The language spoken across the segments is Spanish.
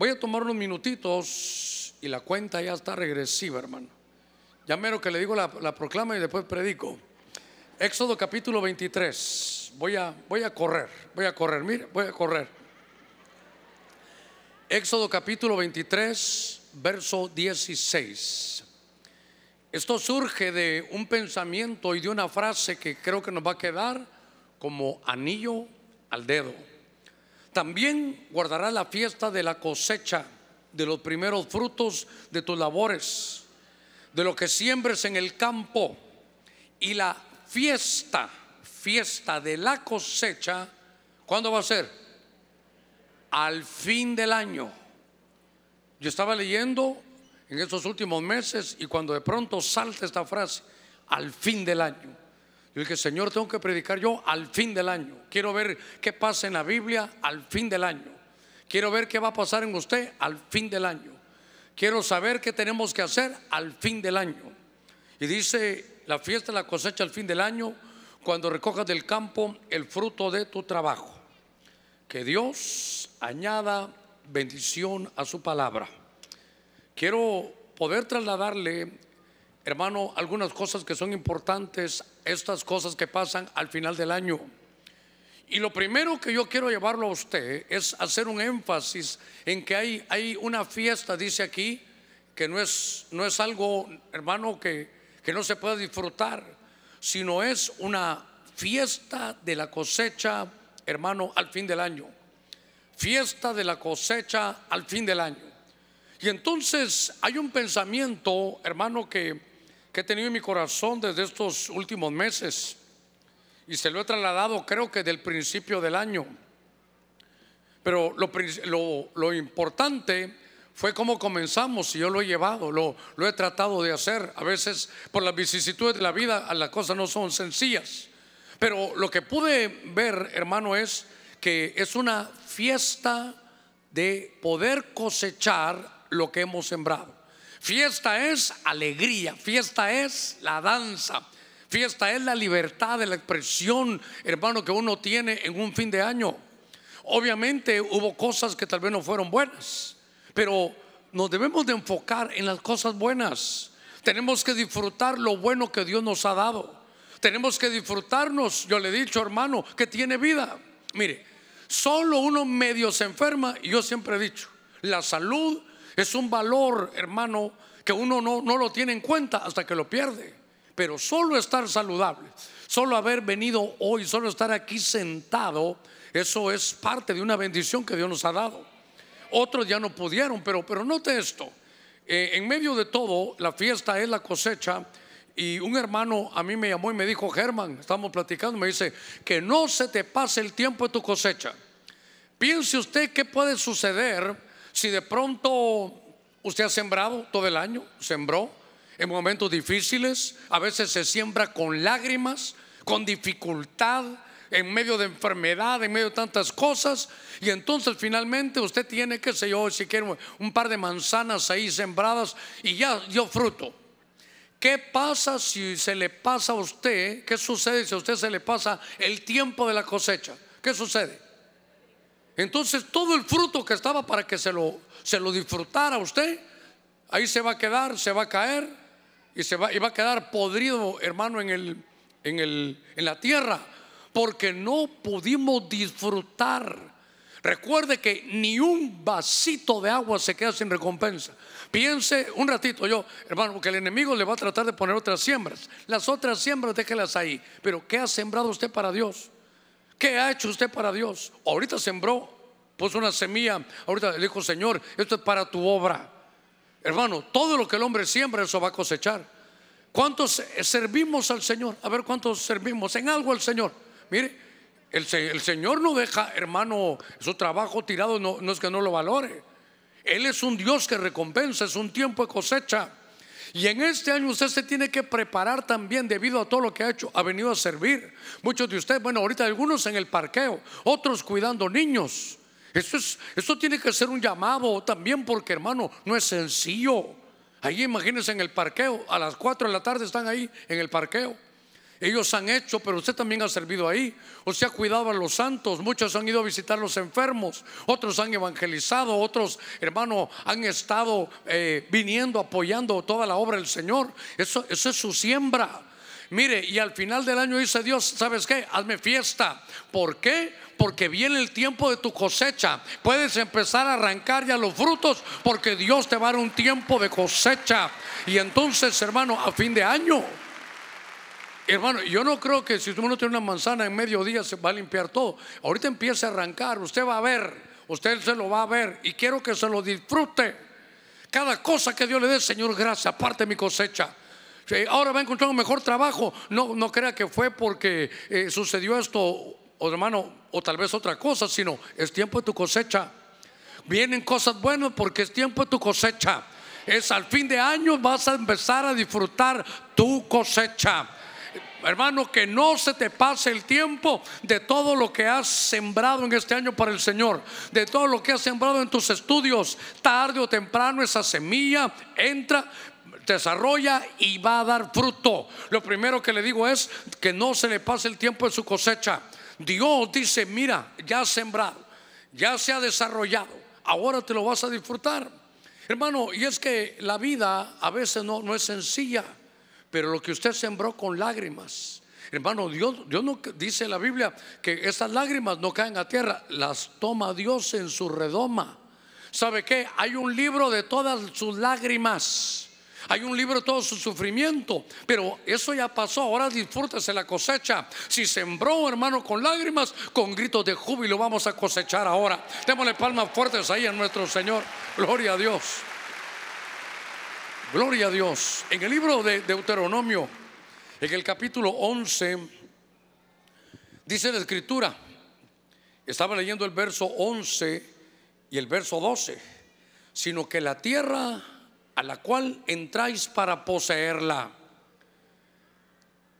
Voy a tomar unos minutitos y la cuenta ya está regresiva, hermano. Ya mero que le digo la, la proclama y después predico. Éxodo capítulo 23. Voy a, voy a correr, voy a correr, mire, voy a correr. Éxodo capítulo 23, verso 16. Esto surge de un pensamiento y de una frase que creo que nos va a quedar como anillo al dedo. También guardará la fiesta de la cosecha, de los primeros frutos de tus labores, de lo que siembres en el campo. Y la fiesta, fiesta de la cosecha, ¿cuándo va a ser? Al fin del año. Yo estaba leyendo en estos últimos meses y cuando de pronto salta esta frase, al fin del año. Yo dije, Señor, tengo que predicar yo al fin del año. Quiero ver qué pasa en la Biblia al fin del año. Quiero ver qué va a pasar en usted al fin del año. Quiero saber qué tenemos que hacer al fin del año. Y dice la fiesta la cosecha al fin del año, cuando recojas del campo el fruto de tu trabajo. Que Dios añada bendición a su palabra. Quiero poder trasladarle, hermano, algunas cosas que son importantes, estas cosas que pasan al final del año. Y lo primero que yo quiero llevarlo a usted es hacer un énfasis en que hay, hay una fiesta, dice aquí, que no es, no es algo, hermano, que, que no se puede disfrutar, sino es una fiesta de la cosecha, hermano, al fin del año. Fiesta de la cosecha al fin del año. Y entonces hay un pensamiento, hermano, que, que he tenido en mi corazón desde estos últimos meses y se lo he trasladado creo que del principio del año. Pero lo, importante fue cómo comenzamos y yo lo he llevado, lo, he tratado de hacer. A veces por las vicisitudes de la vida las cosas no son sencillas. Pero lo que pude ver, hermano, es que es una fiesta de poder cosechar lo que hemos sembrado. Fiesta es alegría, fiesta es la danza, fiesta es la libertad de la expresión, hermano, que uno tiene en un fin de año. Obviamente hubo cosas que tal vez no fueron buenas, pero nos debemos de enfocar en las cosas buenas. Tenemos que disfrutar lo bueno que Dios nos ha dado. Tenemos que disfrutarnos, yo le he dicho hermano, que tiene vida. Mire, solo uno medio se enferma y yo siempre he dicho, la salud es un valor, hermano, que uno no, no lo tiene en cuenta hasta que lo pierde. Pero solo estar saludable, solo haber venido hoy, solo estar aquí sentado, eso es parte de una bendición que Dios nos ha dado. Otros ya no pudieron, pero, pero note esto. Eh, en medio de todo, la fiesta es la cosecha. Y un hermano a mí me llamó y me dijo, Germán, estamos platicando, me dice, que no se te pase el tiempo de tu cosecha. Piense usted qué puede suceder si de pronto usted ha sembrado todo el año, sembró en momentos difíciles, a veces se siembra con lágrimas, con dificultad, en medio de enfermedad, en medio de tantas cosas, y entonces finalmente usted tiene, que sé yo, si quiere un par de manzanas ahí sembradas y ya dio fruto. ¿Qué pasa si se le pasa a usted? ¿Qué sucede si a usted se le pasa el tiempo de la cosecha? ¿Qué sucede? Entonces todo el fruto que estaba para que se lo, se lo disfrutara usted, ahí se va a quedar, se va a caer y, se va, y va a quedar podrido, hermano, en, el, en, el, en la tierra, porque no pudimos disfrutar. Recuerde que ni un vasito de agua se queda sin recompensa. Piense un ratito yo, hermano, porque el enemigo le va a tratar de poner otras siembras. Las otras siembras déjelas ahí. Pero ¿qué ha sembrado usted para Dios? ¿Qué ha hecho usted para Dios? Ahorita sembró, puso una semilla, ahorita le dijo, Señor, esto es para tu obra. Hermano, todo lo que el hombre siembra, eso va a cosechar. ¿Cuántos servimos al Señor? A ver, ¿cuántos servimos en algo al Señor? Mire, el, Señor no deja, hermano, su trabajo tirado, no, no es que no lo valore. Él es un Dios que recompensa, es un tiempo de cosecha. Y en este año usted se tiene que preparar también debido a todo lo que ha hecho. Ha venido a servir. Muchos de ustedes, bueno, ahorita algunos en el parqueo, otros cuidando niños. Esto, es, esto tiene que ser un llamado también porque hermano, no es sencillo. Ahí imagínense en el parqueo, a las 4 de la tarde están ahí en el parqueo. Ellos han hecho, pero usted también ha servido ahí. Usted ha cuidado a los santos. Muchos han ido a visitar a los enfermos. Otros han evangelizado. Otros, hermano, han estado eh, viniendo, apoyando toda la obra del Señor. Eso, eso es su siembra. Mire, y al final del año dice Dios, ¿sabes qué? Hazme fiesta. ¿Por qué? Porque viene el tiempo de tu cosecha. Puedes empezar a arrancar ya los frutos porque Dios te va a dar un tiempo de cosecha. Y entonces, hermano, a fin de año Hermano, yo no creo que si uno tiene una manzana en medio día se va a limpiar todo. Ahorita empieza a arrancar, usted va a ver, usted se lo va a ver y quiero que se lo disfrute. Cada cosa que Dios le dé, Señor, gracias, aparte mi cosecha. Ahora va a encontrar un mejor trabajo. No, no crea que fue porque eh, sucedió esto, hermano, o tal vez otra cosa, sino es tiempo de tu cosecha. Vienen cosas buenas porque es tiempo de tu cosecha. Es al fin de año vas a empezar a disfrutar tu cosecha hermano, que no se te pase el tiempo de todo lo que has sembrado en este año para el Señor, de todo lo que has sembrado en tus estudios. Tarde o temprano esa semilla entra, desarrolla y va a dar fruto. Lo primero que le digo es que no se le pase el tiempo de su cosecha. Dios dice, mira, ya has sembrado, ya se ha desarrollado, ahora te lo vas a disfrutar. Hermano, y es que la vida a veces no, no es sencilla. Pero lo que usted sembró con lágrimas, hermano, Dios, Dios no dice en la Biblia que esas lágrimas no caen a tierra, las toma Dios en su redoma. ¿Sabe qué? Hay un libro de todas sus lágrimas. Hay un libro de todo su sufrimiento, pero eso ya pasó. Ahora disfrútese la cosecha. Si sembró, hermano, con lágrimas, con gritos de júbilo vamos a cosechar ahora. Démosle palmas fuertes ahí a nuestro Señor. Gloria a Dios. Gloria a Dios. En el libro de Deuteronomio, en el capítulo 11, dice la escritura, estaba leyendo el verso 11 y el verso 12, sino que la tierra a la cual entráis para poseerla,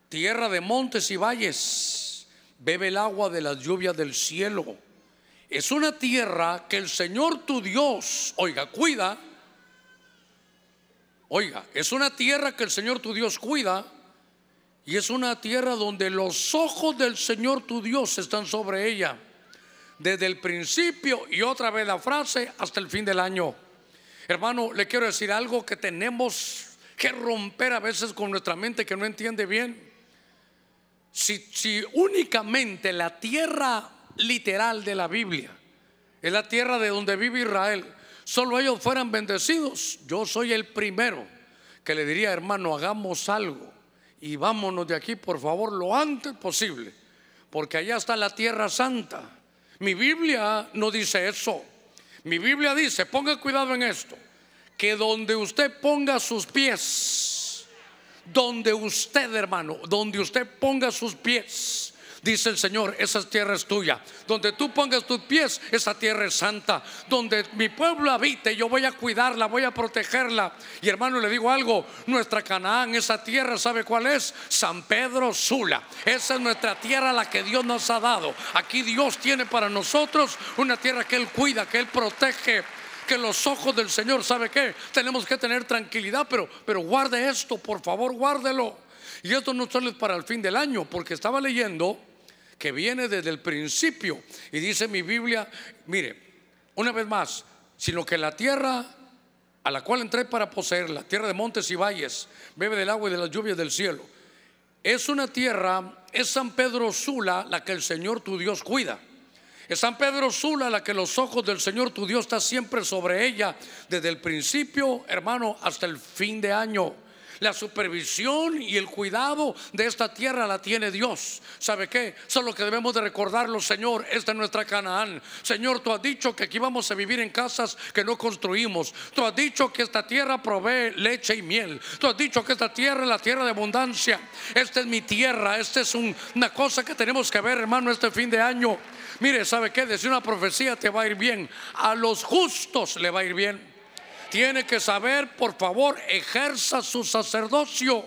tierra de montes y valles, bebe el agua de las lluvias del cielo. Es una tierra que el Señor tu Dios, oiga, cuida Oiga, es una tierra que el Señor tu Dios cuida y es una tierra donde los ojos del Señor tu Dios están sobre ella. Desde el principio y otra vez la frase hasta el fin del año. Hermano, le quiero decir algo que tenemos que romper a veces con nuestra mente que no entiende bien. Si, si únicamente la tierra literal de la Biblia es la tierra de donde vive Israel, solo ellos fueran bendecidos, yo soy el primero que le diría, hermano, hagamos algo y vámonos de aquí, por favor, lo antes posible, porque allá está la tierra santa. Mi Biblia no dice eso. Mi Biblia dice, ponga cuidado en esto, que donde usted ponga sus pies, donde usted, hermano, donde usted ponga sus pies, Dice el Señor, esa tierra es tuya. Donde tú pongas tus pies, esa tierra es santa. Donde mi pueblo habite, yo voy a cuidarla, voy a protegerla. Y hermano, le digo algo, nuestra Canaán, esa tierra, ¿sabe cuál es? San Pedro Sula. Esa es nuestra tierra la que Dios nos ha dado. Aquí Dios tiene para nosotros una tierra que Él cuida, que Él protege que los ojos del Señor, ¿sabe qué? Tenemos que tener tranquilidad, pero, pero guarde esto, por favor, guárdelo. Y esto no solo es para el fin del año, porque estaba leyendo que viene desde el principio. Y dice mi Biblia, mire, una vez más, sino que la tierra a la cual entré para poseer, la tierra de montes y valles, bebe del agua y de las lluvias del cielo. Es una tierra, es San Pedro Sula la que el Señor tu Dios cuida. Es San Pedro Sula la que los ojos del Señor tu Dios está siempre sobre ella, desde el principio, hermano, hasta el fin de año. La supervisión y el cuidado de esta tierra la tiene Dios. ¿Sabe qué? Solo que debemos de recordarlo, Señor, esta es nuestra Canaán. Señor, tú has dicho que aquí vamos a vivir en casas que no construimos. Tú has dicho que esta tierra provee leche y miel. Tú has dicho que esta tierra es la tierra de abundancia. Esta es mi tierra. Esta es una cosa que tenemos que ver, hermano, este fin de año. Mire, ¿sabe qué? Decir una profecía te va a ir bien. A los justos le va a ir bien tiene que saber, por favor, ejerza su sacerdocio.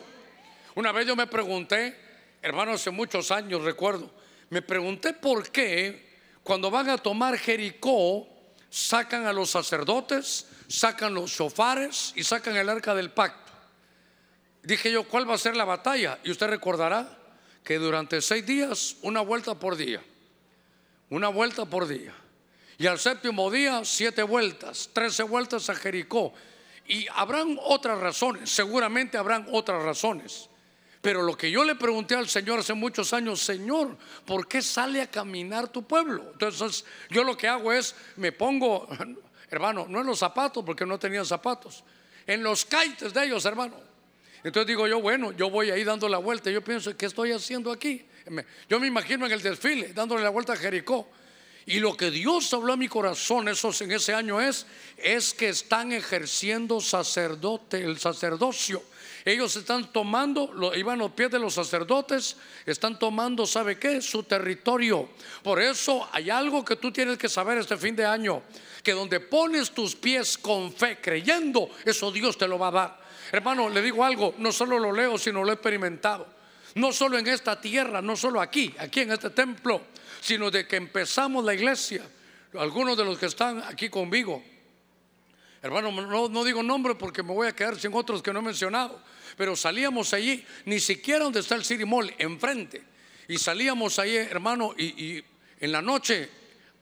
Una vez yo me pregunté, hermano, hace muchos años recuerdo, me pregunté por qué cuando van a tomar Jericó sacan a los sacerdotes, sacan los shofares y sacan el arca del pacto. Dije yo, ¿cuál va a ser la batalla? Y usted recordará, que durante seis días, una vuelta por día, una vuelta por día. Y al séptimo día, siete vueltas, trece vueltas a Jericó. Y habrán otras razones, seguramente habrán otras razones. Pero lo que yo le pregunté al Señor hace muchos años, Señor, ¿por qué sale a caminar tu pueblo? Entonces yo lo que hago es, me pongo, hermano, no en los zapatos, porque no tenían zapatos, en los caites de ellos, hermano. Entonces digo yo, bueno, yo voy ahí dando la vuelta. Yo pienso, ¿qué estoy haciendo aquí? Yo me imagino en el desfile, dándole la vuelta a Jericó. Y lo que Dios habló a mi corazón esos, en ese año es, es que están ejerciendo sacerdote, el sacerdocio ellos están tomando, iban a los pies de los sacerdotes, están tomando, ¿sabe qué? Su territorio. Por eso hay algo que tú tienes que saber este fin de año, que donde pones tus pies con fe, creyendo, eso Dios te lo va a dar. Hermano, le digo algo, no solo lo leo, sino lo he experimentado. No solo en esta tierra, no solo aquí, aquí en este templo, sino de que empezamos la iglesia. Algunos de los que están aquí conmigo, Hermano, no, digo nombre porque me voy a quedar sin otros que no he mencionado. Pero salíamos allí, ni siquiera donde está el City Mall, enfrente. Y salíamos ahí, hermano, y, en la noche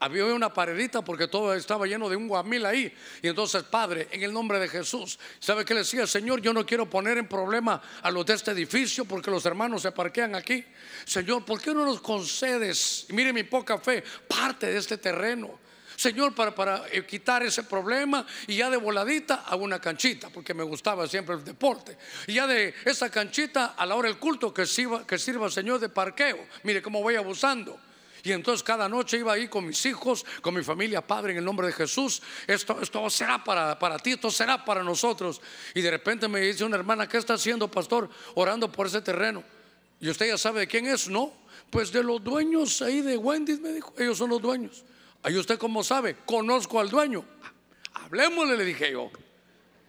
había una paredita porque todo estaba lleno de un guamil ahí. Y entonces, Padre, en el nombre de Jesús, ¿sabe qué le decía? Señor, yo no quiero poner en problema a los de este edificio porque los hermanos se parquean aquí. Señor, ¿por qué no nos concedes, mire mi poca fe, parte de este terreno? Señor, para, para eh, quitar ese problema y ya de voladita a una canchita, porque me gustaba siempre el deporte. Y ya de esa canchita a la hora del culto que sirva, que sirva Señor de parqueo. Mire cómo voy abusando. Y entonces cada noche iba ahí con mis hijos, con mi familia, Padre, en el nombre de Jesús. Esto, esto será para, para ti, esto será para nosotros. Y de repente me dice una hermana, ¿qué está haciendo, pastor? Orando por ese terreno. Y usted ya sabe de quién es, ¿no? Pues de los dueños ahí de Wendy's, me dijo. Ellos son los dueños. Ahí usted cómo sabe, conozco al dueño. Hablemosle, le dije yo.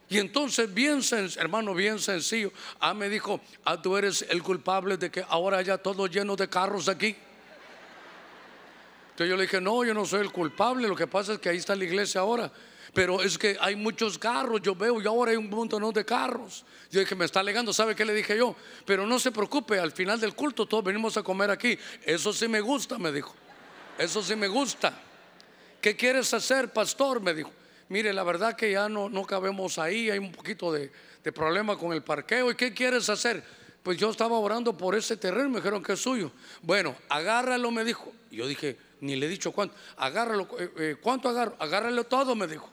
Y entonces, bien hermano, bien sencillo. Ah, me dijo, ah, tú eres el culpable de que ahora haya todo lleno de carros aquí. Yo le dije, no, yo no soy el culpable, lo que pasa es que ahí está la iglesia ahora. Pero es que hay muchos carros, yo veo, y ahora hay un montón de carros. Yo dije, me está alegando, ¿sabe qué le dije yo? Pero no se preocupe, al final del culto todos venimos a comer aquí. Eso sí me gusta, me dijo. Eso sí me gusta. ¿Qué quieres hacer, pastor? Me dijo. Mire, la verdad que ya no, no cabemos ahí, hay un poquito de, problema con el parqueo. ¿Y qué quieres hacer? Pues yo estaba orando por ese terreno, me dijeron que es suyo. Bueno, agárralo, me dijo. Yo dije, ni le he dicho cuánto. Agárralo, eh, eh, ¿cuánto agarro? Agárralo todo, me dijo.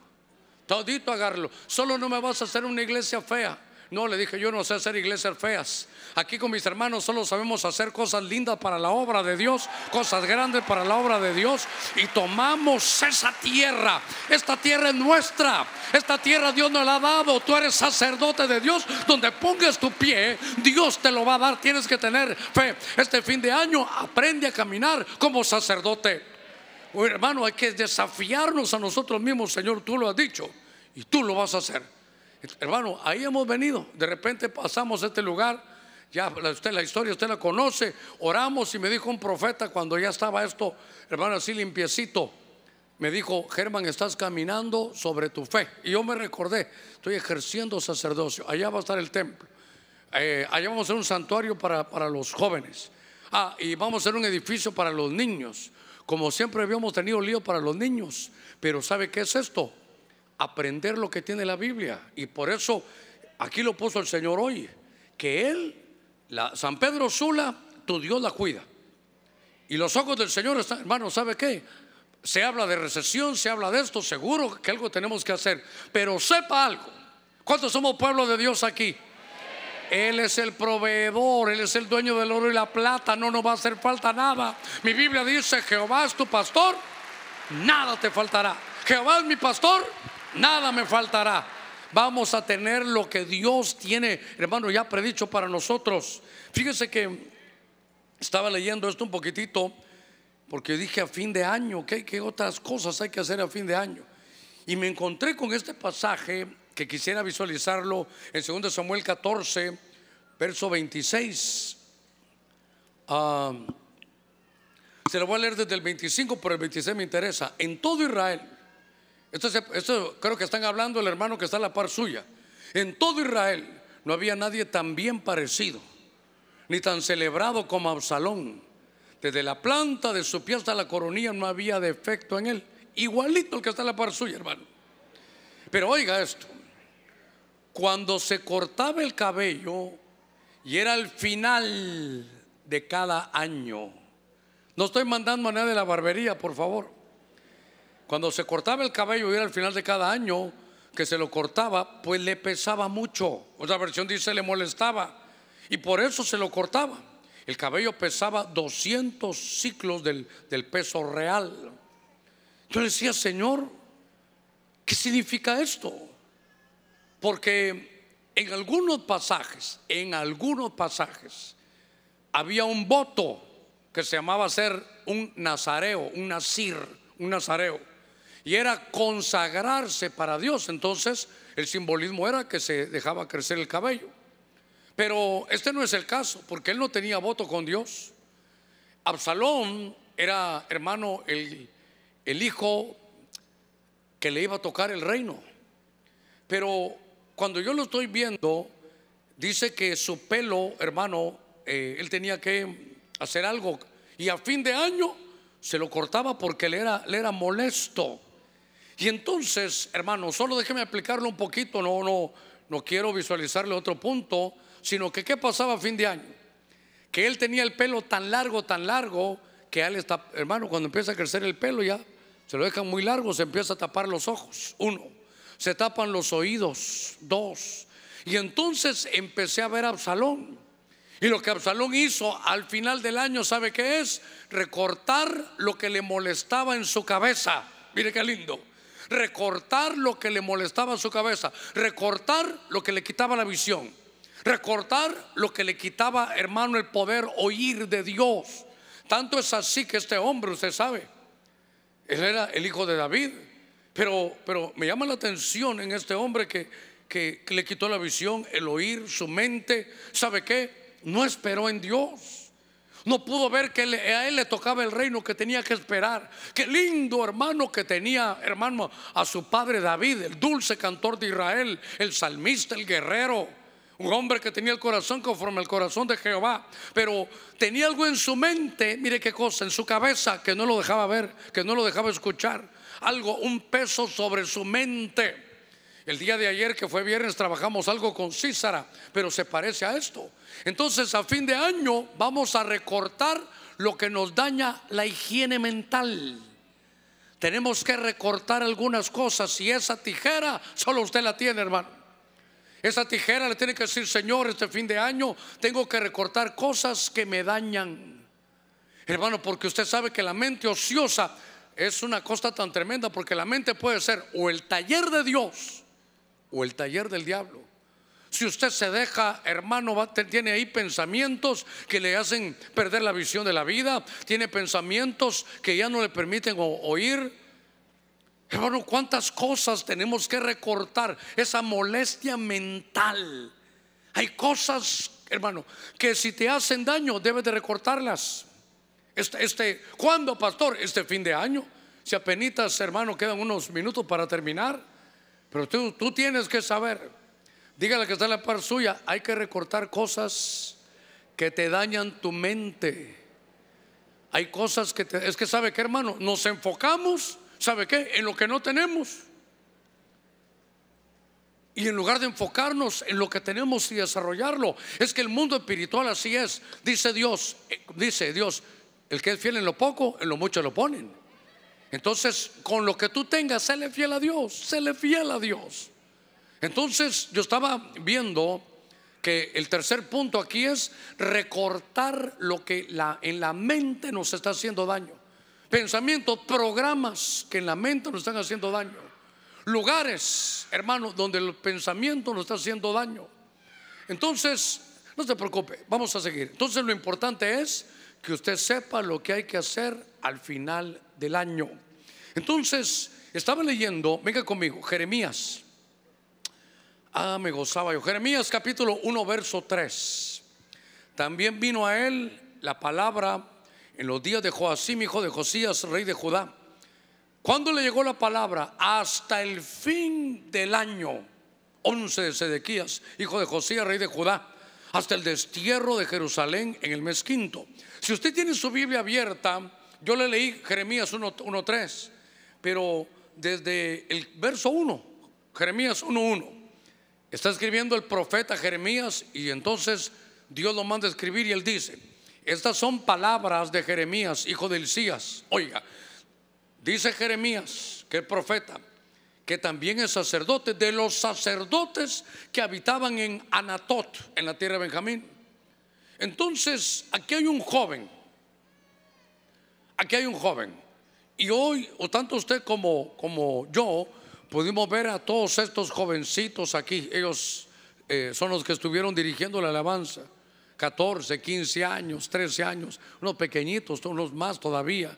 Todito agárralo. Solo no me vas a hacer una iglesia fea. No, le dije, yo no sé hacer iglesias feas. Aquí con mis hermanos solo sabemos hacer cosas lindas para la obra de Dios, cosas grandes para la obra de Dios. Y tomamos esa tierra. Esta tierra es nuestra. Esta tierra Dios nos la ha dado. Tú eres sacerdote de Dios. Donde pongas tu pie, Dios te lo va a dar. Tienes que tener fe. Este fin de año aprende a caminar como sacerdote. Hermano, hay que desafiarnos a nosotros mismos, Señor. Tú lo has dicho. Y tú lo vas a hacer. Hermano, ahí hemos venido. De repente pasamos este lugar. Ya usted la historia usted la conoce. Oramos y me dijo un profeta cuando ya estaba esto, hermano, así limpiecito. Me dijo, Germán, estás caminando sobre tu fe. Y yo me recordé, estoy ejerciendo sacerdocio. Allá va a estar el templo. Eh, allá vamos a hacer un santuario para, para los jóvenes. Ah, y vamos a hacer un edificio para los niños. Como siempre habíamos tenido lío para los niños. Pero ¿sabe qué es esto? Aprender lo que tiene la Biblia. Y por eso aquí lo puso el Señor hoy, que Él, San Pedro Sula, tu Dios la cuida. Y los ojos del Señor están, hermano, ¿sabe qué? Se habla de recesión, se habla de esto, seguro que algo tenemos que hacer. Pero sepa algo, ¿cuántos somos pueblo de Dios aquí? Él es el proveedor, Él es el dueño del oro y la plata, no nos va a hacer falta nada. Mi Biblia dice, Jehová es tu pastor, nada te faltará. Jehová es mi pastor, nada me faltará. Vamos a tener lo que Dios tiene, hermano, ya predicho para nosotros. Fíjese que estaba leyendo esto un poquitito, porque dije a fin de año, ¿qué, qué otras cosas hay que hacer a fin de año? Y me encontré con este pasaje que quisiera visualizarlo en 2 Samuel 14, verso 26. Ah, se lo voy a leer desde el 25, pero el 26 me interesa. En todo Israel esto, creo que están hablando el hermano que está a la par suya. En todo Israel no había nadie tan bien parecido, ni tan celebrado como Absalón. Desde la planta de su pie hasta la coronilla no había defecto en él. Igualito el que está en la par suya, hermano. Pero oiga esto. Cuando se cortaba el cabello y era el final de cada año. No estoy mandando a nadie de la barbería, por favor. Cuando se cortaba el cabello era el final de cada año que se lo cortaba, pues le pesaba mucho. Otra versión dice le molestaba. Y por eso se lo cortaba. El cabello pesaba 200 ciclos del, del peso real. Yo le decía, Señor, ¿qué significa esto? Porque en algunos pasajes, en algunos pasajes, había un voto que se llamaba ser un nazareo, un nazir, un nazareo. Y era consagrarse para Dios. Entonces el simbolismo era que se dejaba crecer el cabello. Pero este no es el caso, porque él no tenía voto con Dios. Absalón era, hermano, el, el hijo que le iba a tocar el reino. Pero cuando yo lo estoy viendo, dice que su pelo, hermano, eh, él tenía que hacer algo y a fin de año se lo cortaba porque le era, le era molesto. Y entonces, hermano, solo déjeme explicarlo un poquito, no, no, no quiero visualizarle otro punto, sino que qué pasaba a fin de año. Que él tenía el pelo tan largo, tan largo, que él está, hermano, cuando empieza a crecer el pelo ya, se lo dejan muy largo, se empieza a tapar los ojos, uno, se tapan los oídos, dos. Y entonces empecé a ver a Absalón. Y lo que Absalón hizo al final del año, ¿sabe qué es? Recortar lo que le molestaba en su cabeza. Mire qué lindo. Recortar lo que le molestaba su cabeza. Recortar lo que le quitaba la visión. Recortar lo que le quitaba, hermano, el poder oír de Dios. Tanto es así que este hombre, usted sabe, él era el hijo de David. Pero, pero me llama la atención en este hombre que, que, que le quitó la visión, el oír, su mente. ¿Sabe qué? no esperó en Dios. No pudo ver que a él le tocaba el reino que tenía que esperar. Qué lindo hermano que tenía, hermano, a su padre David, el dulce cantor de Israel, el salmista, el guerrero. Un hombre que tenía el corazón conforme al corazón de Jehová. Pero tenía algo en su mente, mire qué cosa, en su cabeza que no lo dejaba ver, que no lo dejaba escuchar. Algo, un peso sobre su mente. El día de ayer, que fue viernes, trabajamos algo con Císara, pero se parece a esto. Entonces, a fin de año vamos a recortar lo que nos daña la higiene mental. Tenemos que recortar algunas cosas y esa tijera solo usted la tiene, hermano. Esa tijera le tiene que decir, Señor, este fin de año tengo que recortar cosas que me dañan. Hermano, porque usted sabe que la mente ociosa es una cosa tan tremenda, porque la mente puede ser o el taller de Dios o el taller del diablo. Si usted se deja, hermano, tiene ahí pensamientos que le hacen perder la visión de la vida, tiene pensamientos que ya no le permiten oír. Hermano, ¿cuántas cosas tenemos que recortar? Esa molestia mental. Hay cosas, hermano, que si te hacen daño debes de recortarlas. Este, este, ¿Cuándo, pastor? Este fin de año. Si apenas, hermano, quedan unos minutos para terminar. Pero tú, tú tienes que saber, dígale que está en la par suya, hay que recortar cosas que te dañan tu mente. Hay cosas que te, es que sabe que hermano, nos enfocamos, ¿sabe qué? En lo que no tenemos. Y en lugar de enfocarnos en lo que tenemos y desarrollarlo, es que el mundo espiritual así es. Dice Dios, eh, dice Dios, el que es fiel en lo poco, en lo mucho lo ponen. Entonces, con lo que tú tengas, séle fiel a Dios, séle fiel a Dios. Entonces, yo estaba viendo que el tercer punto aquí es recortar lo que en la mente nos está haciendo daño. Pensamientos, programas que en la mente nos están haciendo daño. Lugares, hermano, donde el pensamiento nos está haciendo daño. Entonces, no se preocupe, vamos a seguir. Entonces, lo importante es que usted sepa lo que hay que hacer al final del año. Entonces, estaba leyendo, venga conmigo, Jeremías. Ah, me gozaba yo. Jeremías capítulo 1, verso 3. También vino a él la palabra en los días de Joacim, hijo de Josías, rey de Judá. ¿Cuándo le llegó la palabra? Hasta el fin del año 11 de Sedequías, hijo de Josías, rey de Judá hasta el destierro de Jerusalén en el mes quinto. Si usted tiene su Biblia abierta, yo le leí Jeremías 1.3, pero desde el verso 1, Jeremías 1.1, está escribiendo el profeta Jeremías y entonces Dios lo manda a escribir y él dice, estas son palabras de Jeremías, hijo de Elías. Oiga, dice Jeremías, que es profeta, que también es sacerdote, de los sacerdotes que habitaban en Anatot, en la tierra de Benjamín. Entonces, aquí hay un joven, aquí hay un joven, y hoy, o tanto usted como, como yo, pudimos ver a todos estos jovencitos aquí, ellos eh, son los que estuvieron dirigiendo la alabanza, 14, 15 años, 13 años, unos pequeñitos, unos más todavía.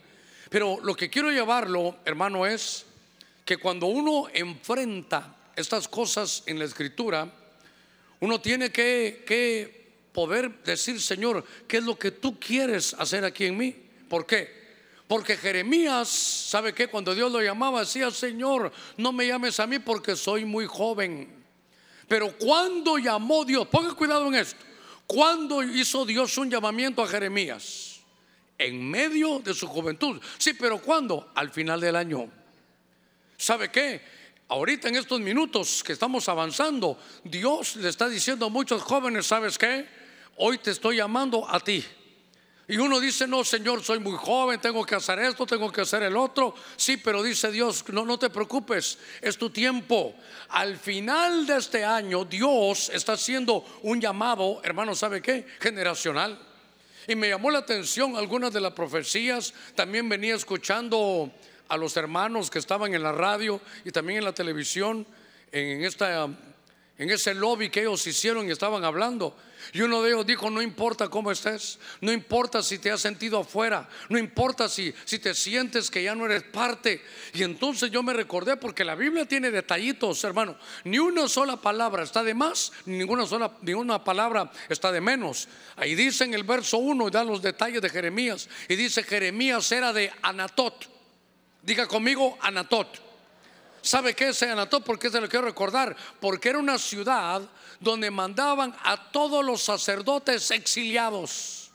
Pero lo que quiero llevarlo, hermano, es que cuando uno enfrenta estas cosas en la escritura, uno tiene que, poder decir, Señor, ¿qué es lo que tú quieres hacer aquí en mí? ¿Por qué? Porque Jeremías, ¿sabe qué? Cuando Dios lo llamaba, decía, Señor, no me llames a mí porque soy muy joven. Pero cuando llamó Dios, ponga cuidado en esto, cuando hizo Dios un llamamiento a Jeremías? En medio de su juventud. Sí, pero ¿cuándo? Al final del año. ¿Sabe qué? Ahorita en estos minutos que estamos avanzando, Dios le está diciendo a muchos jóvenes, ¿sabes qué? Hoy te estoy llamando a ti. Y uno dice, no, Señor, soy muy joven, tengo que hacer esto, tengo que hacer el otro. Sí, pero dice Dios, no, no te preocupes, es tu tiempo. Al final de este año, Dios está haciendo un llamado, hermano, ¿sabe qué? Generacional. Y me llamó la atención algunas de las profecías. También venía escuchando a los hermanos que estaban en la radio y también en la televisión, en, esta, en ese lobby que ellos hicieron y estaban hablando. Y uno de ellos dijo, no importa cómo estés, no importa si te has sentido afuera, no importa si, si te sientes que ya no eres parte. Y entonces yo me recordé porque la Biblia tiene detallitos, hermano. Ni una sola palabra está de más, ni ninguna sola, palabra está de menos. Ahí dice en el verso 1, da los detalles de Jeremías. Y dice, Jeremías era de Anatot. Diga conmigo Anatot. ¿Sabe qué es Anatot? Porque se lo quiero recordar. Porque era una ciudad donde mandaban a todos los sacerdotes exiliados.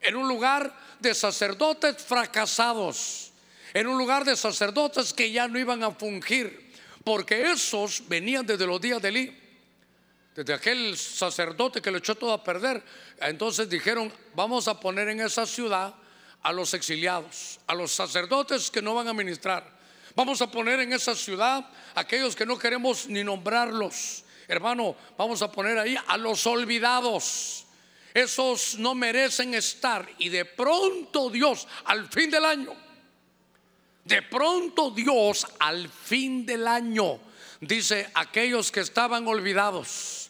En un lugar de sacerdotes fracasados. En un lugar de sacerdotes que ya no iban a fungir. Porque esos venían desde los días de Elí. Desde aquel sacerdote que lo echó todo a perder. Entonces dijeron, vamos a poner en esa ciudad a los exiliados, a los sacerdotes que no van a ministrar. Vamos a poner en esa ciudad aquellos que no queremos ni nombrarlos. Hermano, vamos a poner ahí a los olvidados. Esos no merecen estar. Y de pronto Dios, al fin del año, de pronto Dios, al fin del año, dice aquellos que estaban olvidados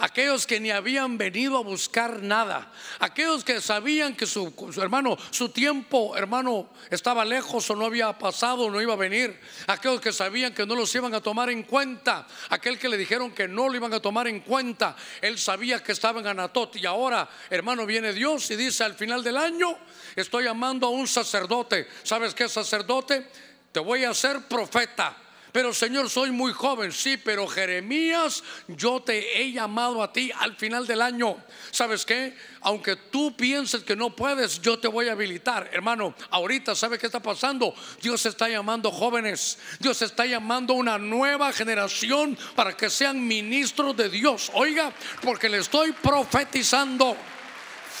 aquellos que ni habían venido a buscar nada, aquellos que sabían que su, hermano, su tiempo, hermano, estaba lejos o no había pasado, no iba a venir, aquellos que sabían que no los iban a tomar en cuenta, aquel que le dijeron que no lo iban a tomar en cuenta, él sabía que estaba en Anatot y ahora, hermano, viene Dios y dice al final del año, estoy llamando a un sacerdote, ¿sabes qué sacerdote? Te voy a hacer profeta. Pero Señor, soy muy joven, sí, pero Jeremías, yo te he llamado a ti al final del año. ¿Sabes qué? Aunque tú pienses que no puedes, yo te voy a habilitar. Hermano, ahorita, ¿sabe qué está pasando? Dios está llamando jóvenes. Dios está llamando una nueva generación para que sean ministros de Dios. Oiga, porque le estoy profetizando.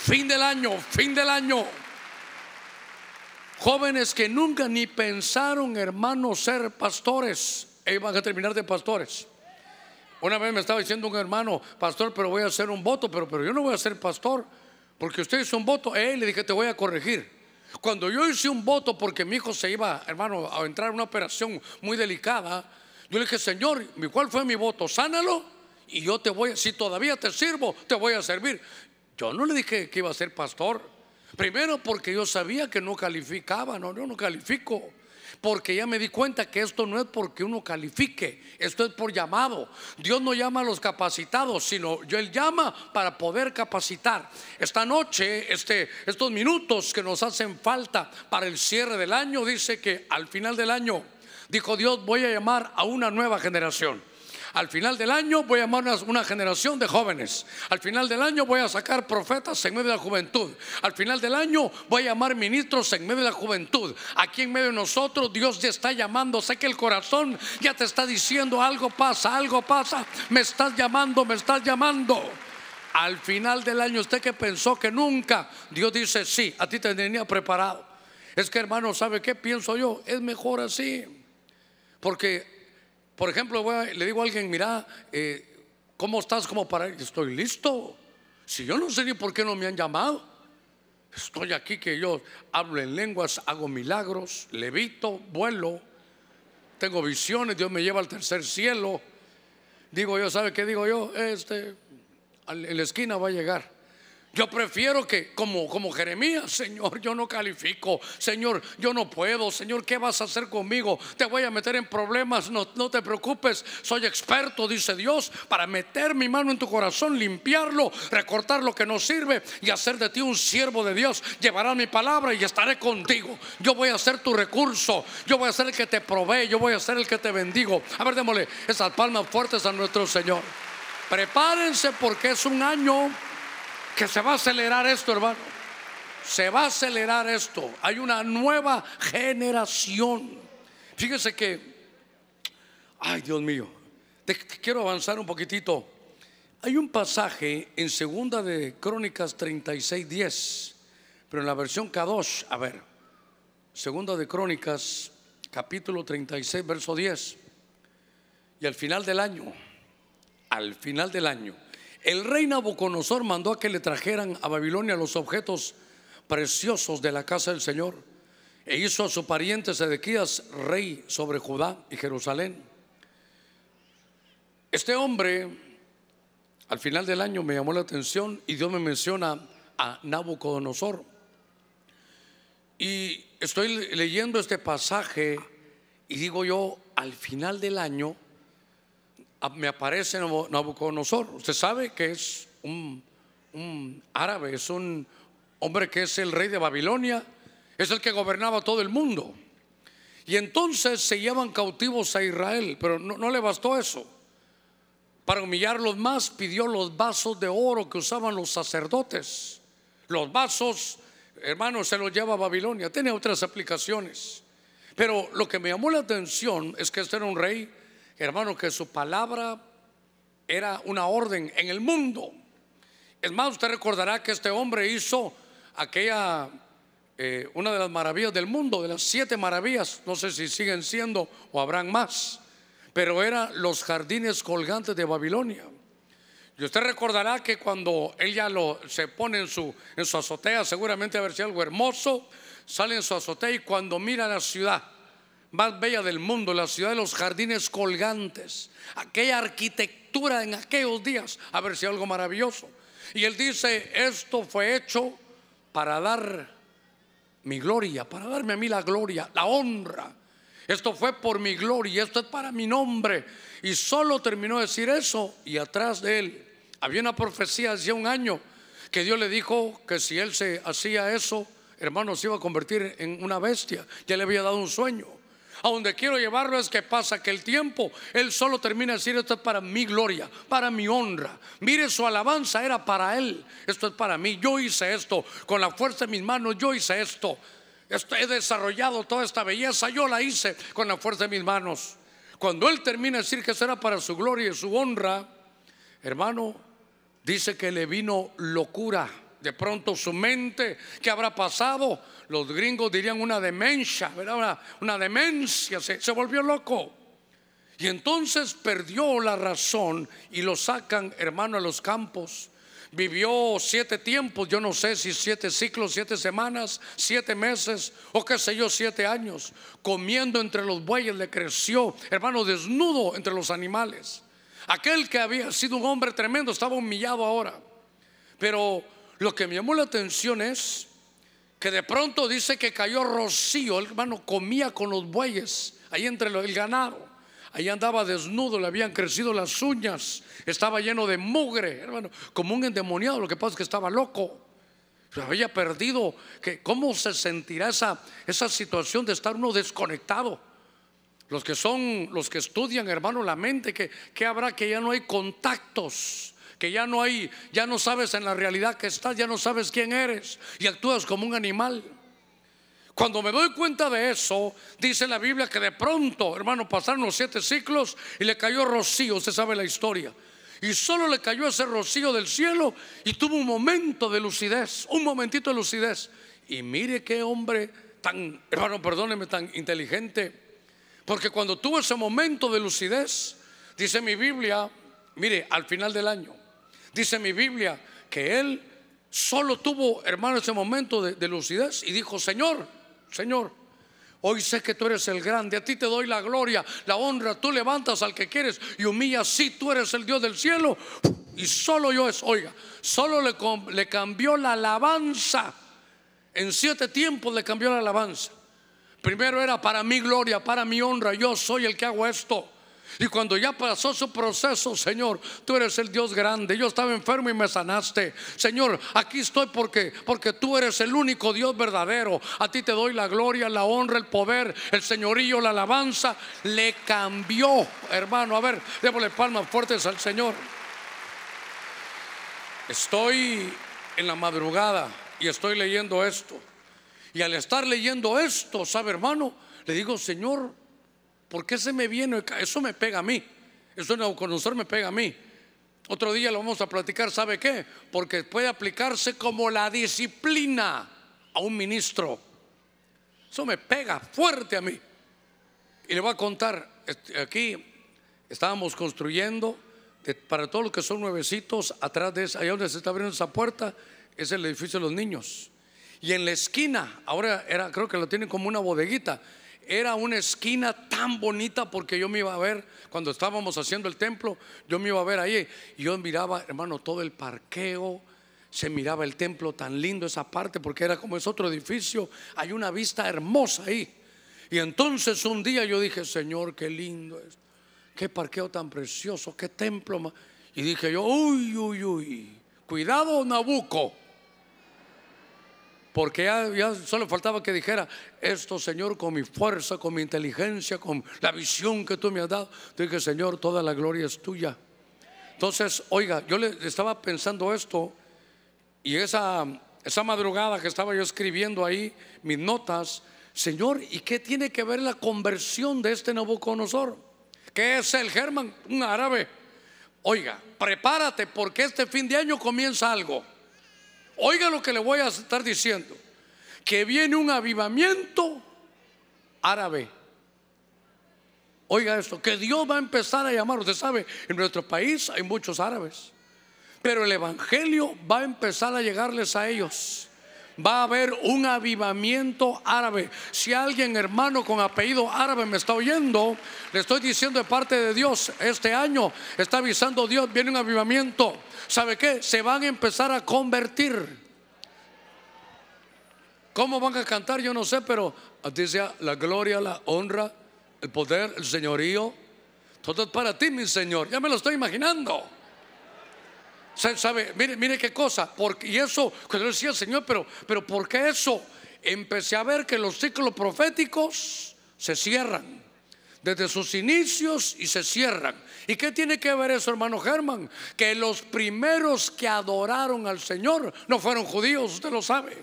Fin del año, fin del año. Jóvenes que nunca ni pensaron, hermanos, ser pastores. Ellos van a terminar de pastores. Una vez me estaba diciendo un hermano, pastor, pero voy a hacer un voto, pero, pero yo no voy a ser pastor, porque usted hizo un voto. Eh, le dije, te voy a corregir. Cuando yo hice un voto porque mi hijo se iba, hermano, a entrar en una operación muy delicada, yo le dije, Señor, ¿cuál fue mi voto? Sánalo y yo te voy, si todavía te sirvo, te voy a servir. Yo no le dije que iba a ser pastor. Primero porque yo sabía que no calificaba, no, yo no califico. Porque ya me di cuenta que esto no es porque uno califique, esto es por llamado. Dios no llama a los capacitados, sino Él llama para poder capacitar. Esta noche, este, estos minutos que nos hacen falta para el cierre del año, dice que al final del año, dijo Dios, voy a llamar a una nueva generación Al final del año voy a llamar una, una, generación de jóvenes. Al final del año voy a sacar profetas en medio de la juventud. Al final del año voy a llamar ministros en medio de la juventud. Aquí en medio de nosotros Dios ya está llamando. Sé que el corazón ya te está diciendo algo pasa, algo pasa. Me estás llamando, me estás llamando. Al final del año usted que pensó que nunca, Dios dice, sí, a ti te tenía preparado. Es que hermano, ¿sabe qué pienso yo? Es mejor así. Porque por ejemplo, le digo a alguien, mira, eh, ¿cómo estás como para? Estoy listo. Si yo no sé ni por qué no me han llamado. Estoy aquí que yo hablo en lenguas, hago milagros, levito, vuelo, tengo visiones, Dios me lleva al tercer cielo. Digo yo, ¿sabe qué digo yo? Este, en la esquina va a llegar. Yo prefiero que, como, como Jeremías, Señor, yo no califico, Señor, yo no puedo, Señor, ¿qué vas a hacer conmigo? Te voy a meter en problemas, no, no te preocupes, soy experto, dice Dios, para meter mi mano en tu corazón, limpiarlo, recortar lo que no sirve y hacer de ti un siervo de Dios. Llevará mi palabra y estaré contigo. Yo voy a ser tu recurso, yo voy a ser el que te provee, yo voy a ser el que te bendigo. A ver, démosle esas palmas fuertes a nuestro Señor. Prepárense porque es un año que se va a acelerar esto, hermano. Se va a acelerar esto. Hay una nueva generación. Fíjese que, ay Dios mío, te, quiero avanzar un poquitito. Hay un pasaje en segunda de Crónicas 36, 10, pero en la versión Kadosh, a ver, segunda de Crónicas, capítulo 36, verso 10. Y al final del año, al final del año, el rey Nabucodonosor mandó a que le trajeran a Babilonia los objetos preciosos de la casa del Señor e hizo a su pariente Sedequías rey sobre Judá y Jerusalén. Este hombre, al final del año, me llamó la atención y Dios me menciona a Nabucodonosor. Y estoy leyendo este pasaje y digo yo, al final del año, me aparece Nabucodonosor. Usted sabe que es un, árabe, es un hombre que es el rey de Babilonia, es el que gobernaba todo el mundo. Y entonces se llevan cautivos a Israel, pero no, no le bastó eso. Para humillarlos más pidió los vasos de oro que usaban los sacerdotes. Los vasos, hermanos, se los lleva a Babilonia. Tiene otras aplicaciones. Pero lo que me llamó la atención es que este era un rey hermano, que su palabra era una orden en el mundo. Es más, usted recordará que este hombre hizo aquella, eh, una de las maravillas del mundo, de las siete maravillas, no sé si siguen siendo o habrán más, pero eran los jardines colgantes de Babilonia. Y usted recordará que cuando él ya lo, se pone en su, en su azotea, seguramente a ver si algo hermoso, sale en su azotea y cuando mira la ciudad, más bella del mundo, la ciudad de los jardines colgantes, aquella arquitectura en aquellos días, a ver si algo maravilloso. Y él dice, esto fue hecho para dar mi gloria, para darme a mí la gloria, la honra. Esto fue por mi gloria, esto es para mi nombre. Y solo terminó de decir eso y atrás de él había una profecía hace un año que Dios le dijo que si él se hacía eso, hermano, se iba a convertir en una bestia. Ya le había dado un sueño. A donde quiero llevarlo es que pasa que el tiempo, Él solo termina de decir, esto es para mi gloria, para mi honra. Mire, su alabanza era para Él. Esto es para mí. Yo hice esto. Con la fuerza de mis manos, yo hice esto. He desarrollado toda esta belleza. Yo la hice con la fuerza de mis manos. Cuando Él termina de decir que será para su gloria y su honra, hermano, dice que le vino locura. De pronto su mente, ¿qué habrá pasado? los gringos dirían una demencia, ¿verdad? Una, demencia, se, se volvió loco. Y entonces perdió la razón y lo sacan, hermano, a los campos. Vivió siete tiempos, yo no sé si siete ciclos, siete semanas, siete meses o qué sé yo, siete años. Comiendo entre los bueyes le creció, hermano, desnudo entre los animales. Aquel que había sido un hombre tremendo estaba humillado ahora. Pero lo que me llamó la atención es que de pronto dice que cayó rocío, el hermano comía con los bueyes, ahí entre el ganado. Ahí andaba desnudo, le habían crecido las uñas, estaba lleno de mugre, hermano, como un endemoniado. Lo que pasa es que estaba loco, se había perdido. Que, ¿Cómo se sentirá esa, esa situación de estar uno desconectado? Los que son, los que estudian, hermano, la mente, que, que habrá que ya no hay contactos, que ya no hay, ya no sabes en la realidad que estás, ya no sabes quién eres y actúas como un animal. Cuando me doy cuenta de eso, dice la Biblia que de pronto, hermano, pasaron los siete ciclos y le cayó rocío, usted sabe la historia. Y solo le cayó ese rocío del cielo y tuvo un momento de lucidez, un momentito de lucidez. Y mire qué hombre tan, hermano, perdóneme, tan inteligente. Porque cuando tuvo ese momento de lucidez, dice mi Biblia, mire, al final del año, dice mi Biblia que él solo tuvo, hermano, ese momento de, de lucidez y dijo, Señor, Señor, hoy sé que tú eres el grande, a ti te doy la gloria, la honra, tú levantas al que quieres y humillas, sí, tú eres el Dios del cielo. Y solo yo es, oiga, solo le, le cambió la alabanza. En siete tiempos le cambió la alabanza. Primero era para mi gloria, para mi honra, yo soy el que hago esto. Y cuando ya pasó su proceso, Señor, tú eres el Dios grande. Yo estaba enfermo y me sanaste. Señor, aquí estoy porque porque tú eres el único Dios verdadero. A ti te doy la gloria, la honra, el poder, el señorío, la alabanza. Le cambió, hermano. A ver, démosle palmas fuertes al Señor. Estoy en la madrugada y estoy leyendo esto. Y al estar leyendo esto, ¿sabe, hermano? Le digo, Señor, ¿Por qué se me viene? Eso me pega a mí. Eso conocer me pega a mí. Otro día lo vamos a platicar, ¿sabe qué? Porque puede aplicarse como la disciplina a un ministro. Eso me pega fuerte a mí. Y le voy a contar, este, aquí estábamos construyendo para todos los que son nuevecitos, atrás de esa, allá donde se está abriendo esa puerta, es el edificio de los niños. Y en la esquina, ahora era, creo que lo tienen como una bodeguita, era una esquina tan bonita porque yo me iba a ver, cuando estábamos haciendo el templo, yo me iba a ver ahí y yo miraba, hermano, todo el parqueo, se miraba el templo tan lindo esa parte porque era como es otro edificio, hay una vista hermosa ahí. Y entonces un día yo dije, Señor, qué lindo es, qué parqueo tan precioso, qué templo. Y dije yo, uy, uy, uy, cuidado Nabucco. Porque ya, solo faltaba que dijera, esto Señor, con mi fuerza, con mi inteligencia, con la visión que tú me has dado. Dije, Señor, toda la gloria es tuya. Entonces, oiga, yo le estaba pensando esto y esa, esa madrugada que estaba yo escribiendo ahí mis notas, Señor, ¿y qué tiene que ver la conversión de este Nabucodonosor? ¿Qué es el Germán? Un árabe. Oiga, prepárate porque este fin de año comienza algo. Oiga lo que le voy a estar diciendo. Que viene un avivamiento árabe. Oiga esto, que Dios va a empezar a llamar. Usted sabe, en nuestro país hay muchos árabes. Pero el Evangelio va a empezar a llegarles a ellos va a haber un avivamiento árabe. Si alguien, hermano, con apellido árabe me está oyendo, le estoy diciendo de parte de Dios, este año está avisando Dios, viene un avivamiento. ¿Sabe qué? Se van a empezar a convertir. ¿Cómo van a cantar? Yo no sé, pero dice la gloria, la honra, el poder, el señorío. Todo es para ti, mi Señor. Ya me lo estoy imaginando. ¿Sabe? Mire, mire qué cosa. Porque, y eso, cuando yo decía, Señor, pero, pero ¿por qué eso? Empecé a ver que los ciclos proféticos se cierran desde sus inicios y se cierran. ¿Y qué tiene que ver eso, hermano Germán? Que los primeros que adoraron al Señor no fueron judíos, usted lo sabe.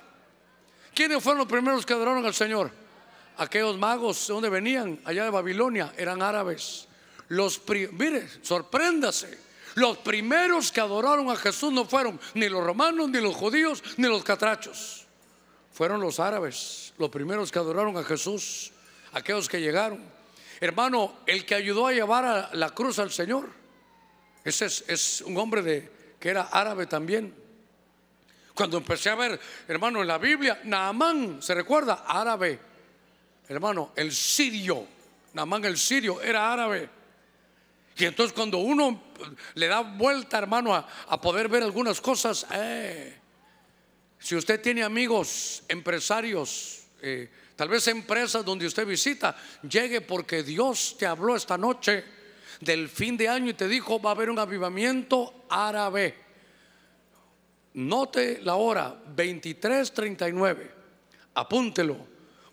¿Quiénes fueron los primeros que adoraron al Señor? Aquellos magos, ¿de dónde venían? Allá de Babilonia, eran árabes. Los, mire, sorpréndase. Los primeros que adoraron a Jesús no fueron ni los romanos, ni los judíos, ni los catrachos. Fueron los árabes, los primeros que adoraron a Jesús, aquellos que llegaron. Hermano, el que ayudó a llevar a la cruz al Señor, ese es, un hombre de, que era árabe también. Cuando empecé a ver, hermano, en la Biblia, Naamán, ¿se recuerda? Árabe. Hermano, el sirio, Naamán el sirio era árabe. Y entonces cuando uno le da vuelta, hermano, a, poder ver algunas cosas, eh, si usted tiene amigos, empresarios, eh, tal vez empresas donde usted visita, llegue porque Dios te habló esta noche del fin de año y te dijo, va a haber un avivamiento árabe. Note la hora, 23:39. Apúntelo,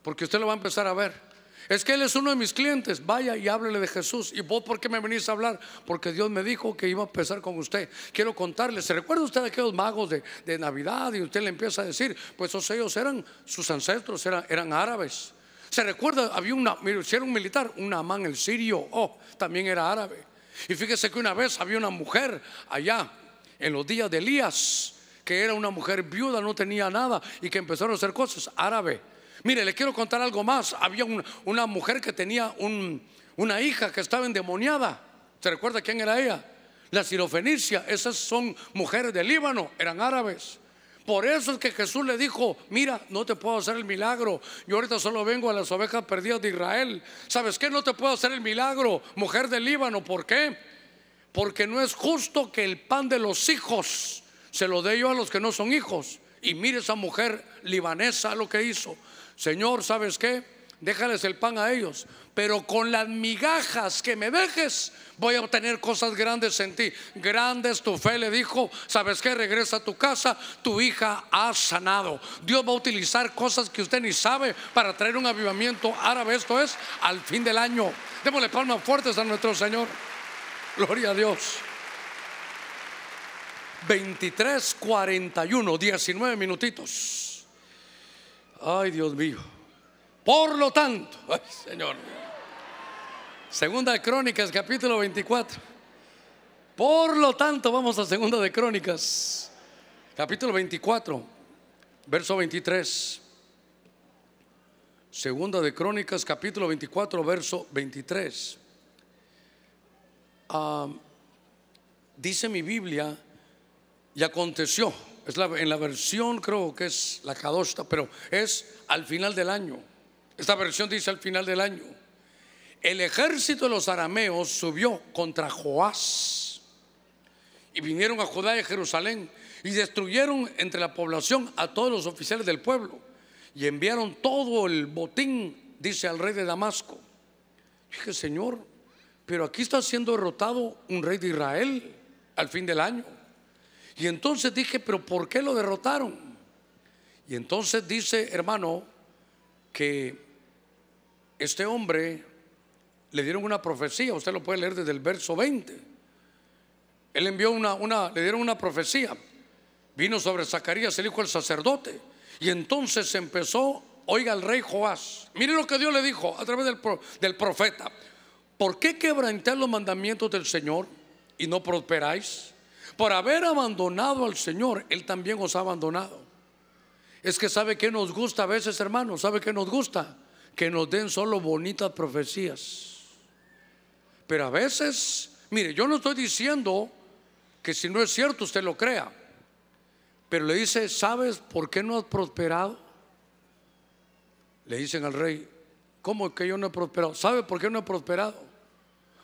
porque usted lo va a empezar a ver. Es que él es uno de mis clientes. Vaya y háblele de Jesús. ¿Y vos por qué me venís a hablar? Porque Dios me dijo que iba a empezar con usted. Quiero contarle. ¿Se recuerda usted de aquellos magos de, Navidad? Y usted le empieza a decir, pues ellos eran sus ancestros, eran, árabes. ¿Se recuerda? Había una, un militar, un amán el sirio, oh, también era árabe. Y fíjese que una vez había una mujer allá en los días de Elías, que era una mujer viuda, no tenía nada y que empezaron a hacer cosas árabe Mire, le quiero contar algo más. Había una, mujer que tenía una hija que estaba endemoniada. ¿Se recuerda quién era ella? La sirofenicia. Esas son mujeres del Líbano, eran árabes. Por eso es que Jesús le dijo, mira, no te puedo hacer el milagro. Yo ahorita solo vengo a las ovejas perdidas de Israel. ¿Sabes qué? No te puedo hacer el milagro, mujer del Líbano. ¿Por qué? Porque no es justo que el pan de los hijos se lo dé yo a los que no son hijos. Y mire esa mujer libanesa lo que hizo. Señor, ¿sabes qué? Déjales el pan a ellos, pero con las migajas que me dejes voy a obtener cosas grandes en ti. Grandes tu fe, le dijo, ¿sabes qué? Regresa a tu casa, tu hija ha sanado. Dios va a utilizar cosas que usted ni sabe para traer un avivamiento árabe. Esto es al fin del año. Démosle palmas fuertes a nuestro Señor. Gloria a Dios. 23, 41, 19 minutitos. Ay, Dios mío. Por lo tanto, ay, Señor. Segunda de Crónicas, capítulo 24. Por lo tanto, vamos a Segunda de Crónicas, capítulo 24, verso 23. Segunda de Crónicas, capítulo 24, verso 23. Ah, dice mi Biblia, y aconteció es en la versión creo que es la Kadoshta, pero es al final del año. Esta versión dice al final del año. El ejército de los arameos subió contra Joás y vinieron a Judá y a Jerusalén y destruyeron entre la población a todos los oficiales del pueblo y enviaron todo el botín, dice al rey de Damasco. Dije, Señor, pero aquí está siendo derrotado un rey de Israel al fin del año. Y entonces dije, pero ¿por qué lo derrotaron? Y entonces dice, hermano, que este hombre le dieron una profecía, usted lo puede leer desde el verso 20. Él envió una, una le dieron una profecía. Vino sobre Zacarías, el hijo del sacerdote. Y entonces empezó, oiga el rey Joás. Mire lo que Dios le dijo a través del, del profeta. ¿Por qué quebrantáis los mandamientos del Señor y no prosperáis? Por haber abandonado al Señor, Él también os ha abandonado. Es que sabe que nos gusta a veces, hermanos, sabe que nos gusta que nos den solo bonitas profecías. Pero a veces, mire, yo no estoy diciendo que si no es cierto usted lo crea. Pero le dice, ¿sabes por qué no has prosperado? Le dicen al rey, ¿cómo que yo no he prosperado? ¿Sabe por qué no he prosperado?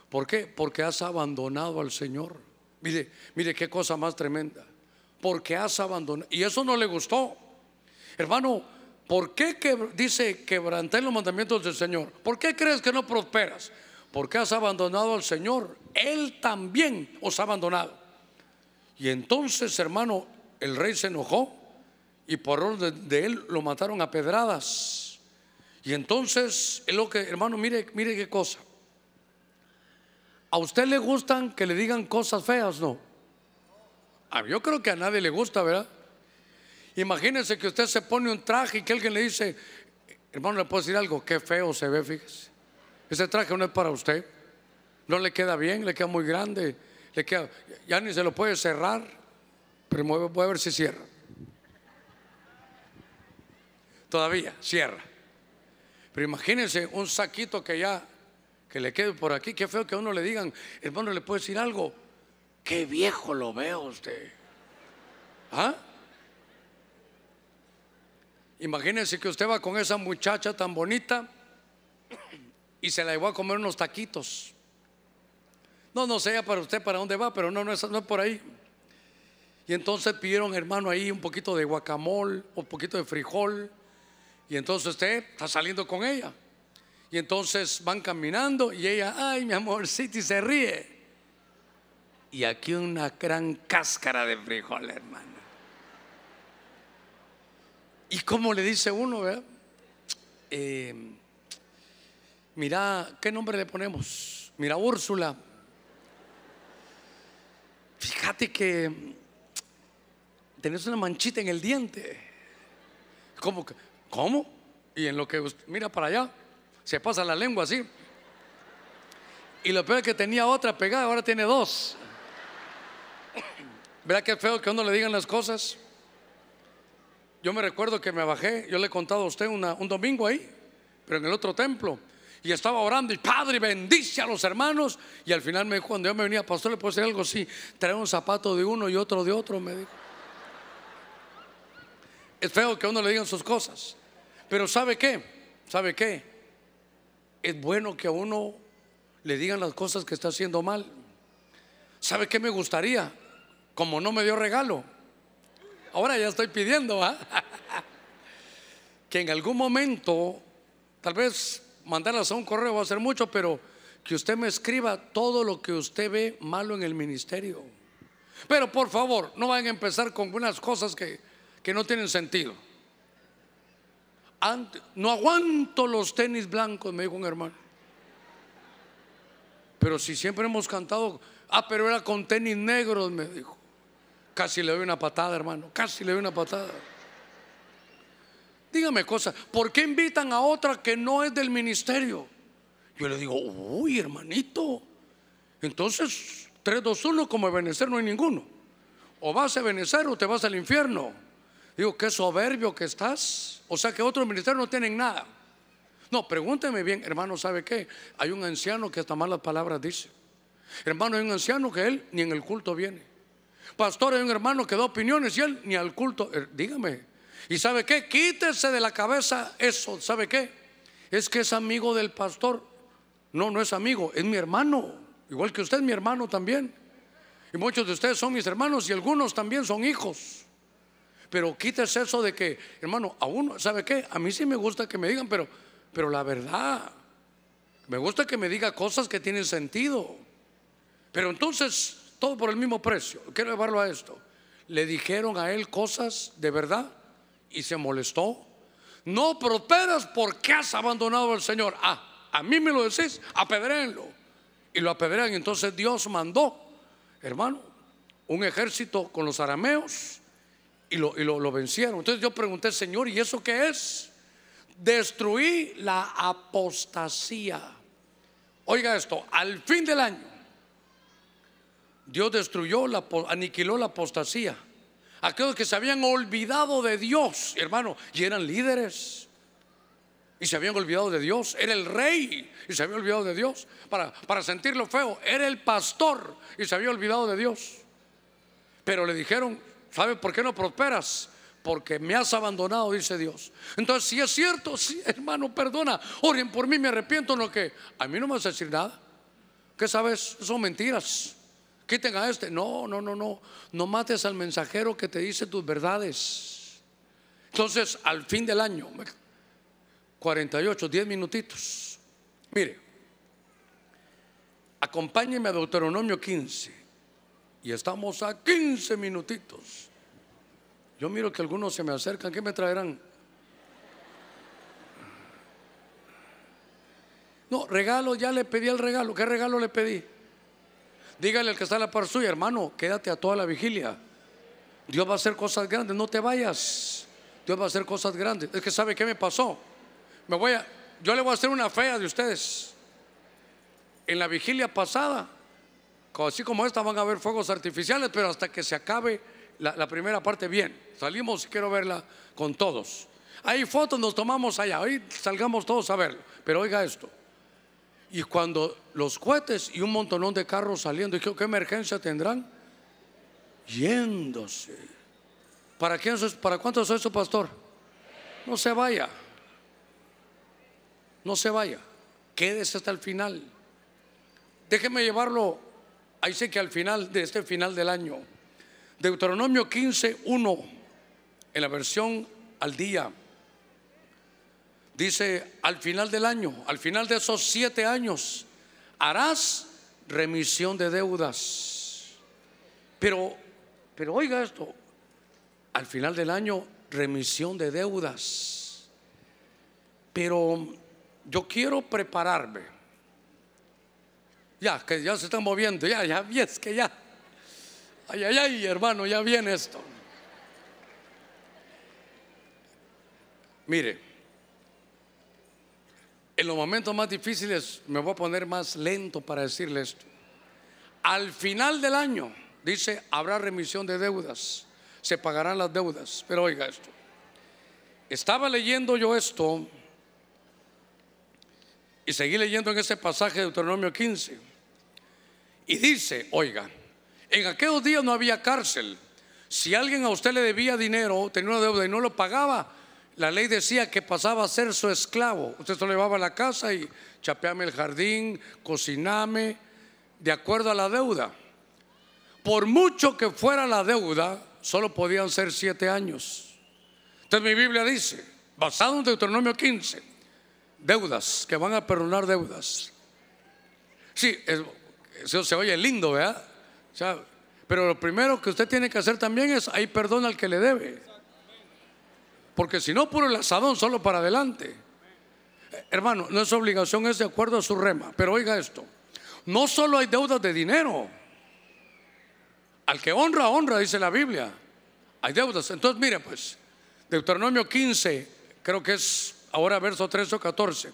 ¿Por qué? Porque has abandonado al Señor. Mire, mire qué cosa más tremenda. Porque has abandonado. Y eso no le gustó. Hermano, ¿por qué dice quebranté los mandamientos del Señor? ¿Por qué crees que no prosperas? Porque has abandonado al Señor. Él también os ha abandonado. Y entonces, hermano, el rey se enojó y por orden de, él lo mataron a pedradas. Y entonces, es lo que, hermano, mire, mire qué cosa. ¿A usted le gustan que le digan cosas feas? No. yo creo que a nadie le gusta, ¿verdad? Imagínense que usted se pone un traje y que alguien le dice, hermano, le puedo decir algo, qué feo se ve, fíjese. Ese traje no es para usted. No le queda bien, le queda muy grande, le queda, ya ni se lo puede cerrar, pero voy a ver si cierra. Todavía, cierra. Pero imagínense un saquito que ya que le quede por aquí. Qué feo que a uno le digan, hermano, le puedo decir algo. Qué viejo lo veo usted. ¿Ah? Imagínense que usted va con esa muchacha tan bonita y se la llevó a comer unos taquitos. No, no sé para usted para dónde va, pero no, no es, por ahí. Y entonces pidieron, hermano, ahí un poquito de guacamole, un poquito de frijol. Y entonces usted está saliendo con ella. Y entonces van caminando y ella, ay, mi amorcito, y se ríe. Y aquí una gran cáscara de frijol, hermano. ¿Y cómo le dice uno, verdad? Eh, mira, ¿qué nombre le ponemos? Mira, Úrsula. Fíjate que tenés una manchita en el diente. ¿Cómo? ¿Cómo? Y en lo que mira para allá, se pasa la lengua así. Y lo peor es que tenía otra pegada, ahora tiene dos. ¿Verdad que feo que uno le digan las cosas? Yo me recuerdo que me bajé, yo le he contado a usted un domingo ahí, pero en el otro templo. Y estaba orando y Padre bendice a los hermanos. Y al final me dijo, cuando yo me venía, pastor, le puedo decir algo así, trae un zapato de uno y otro de otro, me dijo. Es feo que a uno le digan sus cosas. Pero ¿sabe qué? ¿Sabe qué? Es bueno que a uno le digan las cosas que está haciendo mal. ¿Sabe qué me gustaría? Como no me dio regalo. Ahora ya estoy pidiendo, ¿ah? que en algún momento, tal vez mandarlas a un correo va a ser mucho, pero que usted me escriba todo lo que usted ve malo en el ministerio. Pero por favor, no vayan a empezar con unas cosas que, que no tienen sentido. No aguanto los tenis blancos, me dijo un hermano. Pero si siempre hemos cantado, ah, pero era con tenis negros, me dijo. Casi le doy una patada, hermano, casi le doy una patada. Dígame cosas, ¿por qué invitan a otra que no es del ministerio? Yo le digo, uy, hermanito, entonces 3, 2, 1, como Ebenezer no hay ninguno. O vas a Ebenezer o te vas al infierno. Digo, qué soberbio que estás. O sea que otros ministerios no tienen nada. No, pregúnteme bien, hermano, ¿sabe qué? Hay un anciano que hasta malas palabras dice. Hermano, hay un anciano que él ni en el culto viene. Pastor, hay un hermano que da opiniones y él ni al culto. Eh, dígame. ¿Y sabe qué? Quítese de la cabeza eso. ¿Sabe qué? Es que es amigo del pastor. No, no es amigo, es mi hermano. Igual que usted mi hermano también. Y muchos de ustedes son mis hermanos y algunos también son hijos. Pero quítese eso de que, hermano, a uno, ¿sabe qué? A mí sí me gusta que me digan, pero, pero la verdad, me gusta que me diga cosas que tienen sentido. Pero entonces, todo por el mismo precio. Quiero llevarlo a esto. Le dijeron a él cosas de verdad y se molestó. No prosperas porque has abandonado al Señor. Ah, a mí me lo decís, apedréenlo. Y lo apedrean. Entonces Dios mandó, hermano, un ejército con los arameos y lo, y lo, vencieron. Entonces yo pregunté, Señor, ¿y eso qué es? Destruí la apostasía. Oiga esto, al fin del año, Dios destruyó, la, aniquiló la apostasía. Aquellos que se habían olvidado de Dios, hermano, y eran líderes. Y se habían olvidado de Dios. Era el rey y se había olvidado de Dios. Para, para sentirlo feo, era el pastor y se había olvidado de Dios. Pero le dijeron, ¿Sabe por qué no prosperas? Porque me has abandonado, dice Dios. Entonces, si es cierto, sí, hermano, perdona. Oren por mí, me arrepiento. No que a mí no me vas a decir nada. ¿Qué sabes? Son mentiras. Quiten a este. No, no, no, no. No mates al mensajero que te dice tus verdades. Entonces, al fin del año, 48, 10 minutitos. Mire, acompáñeme a Deuteronomio 15 y estamos a 15 minutitos. Yo miro que algunos se me acercan, ¿qué me traerán? No, regalo, ya le pedí el regalo. ¿Qué regalo le pedí? Dígale al que está a la par suya, hermano, quédate a toda la vigilia. Dios va a hacer cosas grandes, no te vayas. Dios va a hacer cosas grandes. Es que sabe qué me pasó. Me voy a, yo le voy a hacer una fea de ustedes. En la vigilia pasada, así como esta van a haber fuegos artificiales, pero hasta que se acabe la, primera parte bien. Salimos y quiero verla con todos. Hay fotos, nos tomamos allá, hoy salgamos todos a verlo. Pero oiga esto. Y cuando los cohetes y un montonón de carros saliendo, ¿y qué, emergencia tendrán? Yéndose. ¿Para quién ¿Para cuántos es su pastor? No se vaya. No se vaya. Quédese hasta el final. Déjeme llevarlo Ahí sé que al final de este final del año, Deuteronomio 15, 1, en la versión al día, dice, al final del año, al final de esos siete años, harás remisión de deudas. Pero, pero oiga esto, al final del año, remisión de deudas. Pero yo quiero prepararme. Ya, que ya se están moviendo, ya, ya, es que ya. Ay, ay, ay, hermano, ya viene esto. Mire, en los momentos más difíciles me voy a poner más lento para decirle esto. Al final del año, dice, habrá remisión de deudas, se pagarán las deudas. Pero oiga esto, estaba leyendo yo esto y seguí leyendo en ese pasaje de Deuteronomio 15. Y dice, oiga, en aquellos días no había cárcel. Si alguien a usted le debía dinero, tenía una deuda y no lo pagaba, la ley decía que pasaba a ser su esclavo. Usted se lo llevaba a la casa y chapeame el jardín, cociname, de acuerdo a la deuda. Por mucho que fuera la deuda, solo podían ser siete años. Entonces mi Biblia dice, basado en Deuteronomio 15, deudas, que van a perdonar deudas. Sí, eso se oye lindo, ¿verdad? pero lo primero que usted tiene que hacer también es ahí perdona al que le debe. Porque si no, puro el asadón solo para adelante. Hermano, no es obligación, es de acuerdo a su rema. Pero oiga esto, no solo hay deudas de dinero. Al que honra, honra, dice la Biblia. Hay deudas. Entonces, mire pues, Deuteronomio 15, creo que es ahora verso 13 o 14.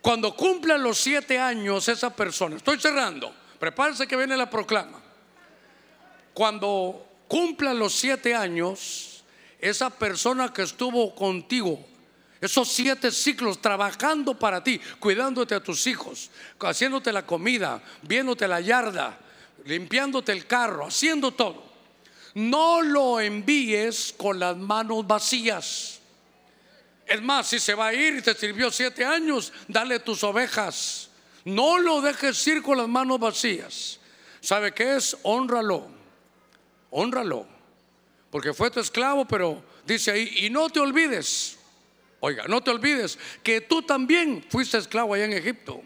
Cuando cumplan los siete años esa persona, estoy cerrando, prepárense que viene la proclama. Cuando cumplan los siete años, esa persona que estuvo contigo esos siete ciclos trabajando para ti, cuidándote a tus hijos, haciéndote la comida, viéndote la yarda, limpiándote el carro, haciendo todo. No lo envíes con las manos vacías. Es más, si se va a ir y te sirvió siete años, dale tus ovejas. No lo dejes ir con las manos vacías. ¿Sabe qué es? Honralo. Honralo porque fue tu esclavo, pero dice ahí, y no te olvides, oiga, no te olvides que tú también fuiste esclavo allá en Egipto.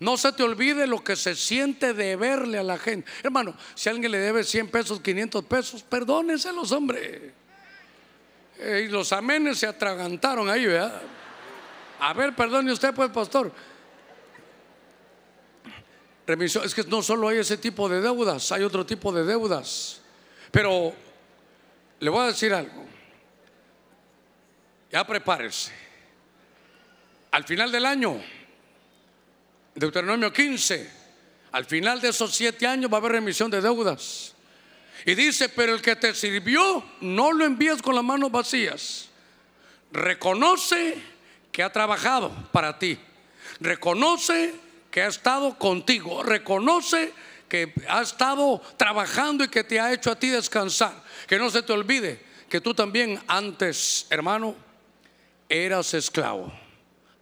No se te olvide lo que se siente de verle a la gente. Hermano, si alguien le debe 100 pesos, 500 pesos, perdóneselos, hombre. Eh, y los amenes se atragantaron ahí, ¿verdad? A ver, perdone usted, pues, pastor. Remisión, es que no solo hay ese tipo de deudas, hay otro tipo de deudas. Pero le voy a decir algo. Ya prepárese. Al final del año, Deuteronomio 15, al final de esos siete años va a haber remisión de deudas. Y dice, pero el que te sirvió, no lo envíes con las manos vacías. Reconoce que ha trabajado para ti. Reconoce ha estado contigo. Reconoce que ha estado trabajando y que te ha hecho a ti descansar. Que no se te olvide que tú también antes, hermano, eras esclavo.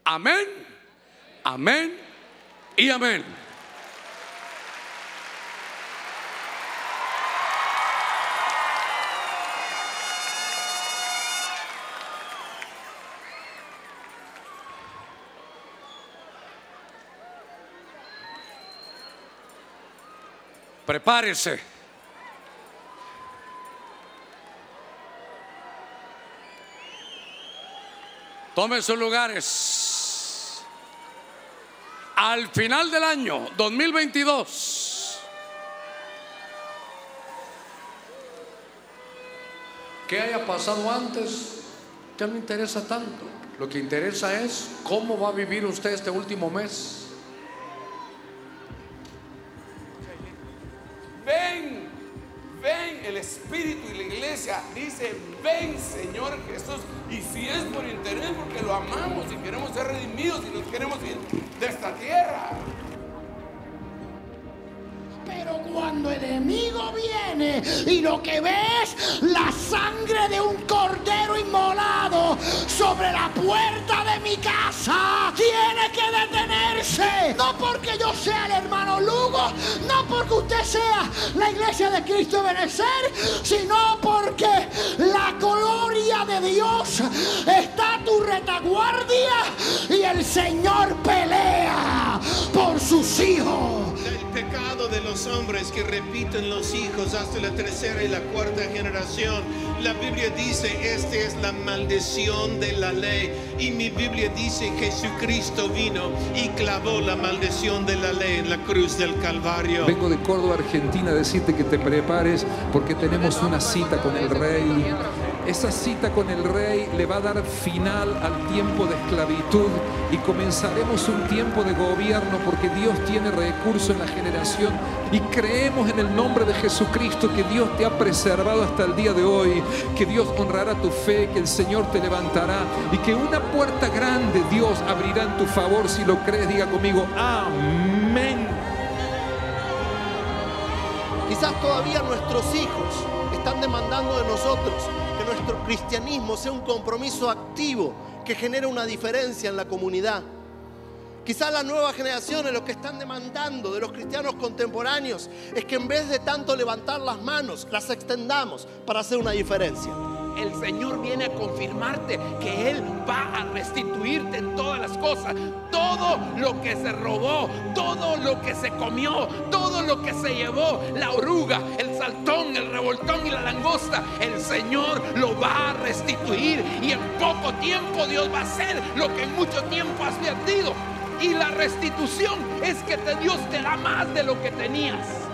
Amén, amén y amén. Prepárese. Tomen sus lugares. Al final del año 2022, ¿qué haya pasado antes? Ya no interesa tanto. Lo que interesa es cómo va a vivir usted este último mes. Dice, ven Señor Jesús. Y si es por interés, porque lo amamos y queremos ser redimidos y nos queremos ir de esta tierra. Pero cuando el enemigo viene y lo que ve es la sangre de un cordero inmolado sobre la puerta de mi casa, tiene detenerse. No porque yo sea el hermano Lugo, no porque usted sea la iglesia de Cristo Benecer, sino porque la gloria de Dios está a tu retaguardia y el Señor pelea por sus hijos. Pecado de los hombres que repiten los hijos hasta la tercera y la cuarta generación. La Biblia dice, esta es la maldición de la ley. Y mi Biblia dice, Jesucristo vino y clavó la maldición de la ley en la cruz del Calvario. Vengo de Córdoba, Argentina, a decirte que te prepares porque tenemos una cita con el rey. Esa cita con el rey le va a dar final al tiempo de esclavitud y comenzaremos un tiempo de gobierno porque Dios tiene recurso en la generación y creemos en el nombre de Jesucristo que Dios te ha preservado hasta el día de hoy, que Dios honrará tu fe, que el Señor te levantará y que una puerta grande Dios abrirá en tu favor si lo crees. Diga conmigo, amén. Quizás todavía nuestros hijos están demandando de nosotros cristianismo sea un compromiso activo que genere una diferencia en la comunidad. Quizás las nuevas generaciones lo que están demandando de los cristianos contemporáneos es que en vez de tanto levantar las manos, las extendamos para hacer una diferencia el Señor viene a confirmarte que Él va a restituirte en todas las cosas. Todo lo que se robó, todo lo que se comió, todo lo que se llevó, la oruga, el el revoltón y la langosta, el Señor lo va a restituir y en poco tiempo Dios va a hacer lo que en mucho tiempo has perdido. Y la restitución es que Dios te da más de lo que tenías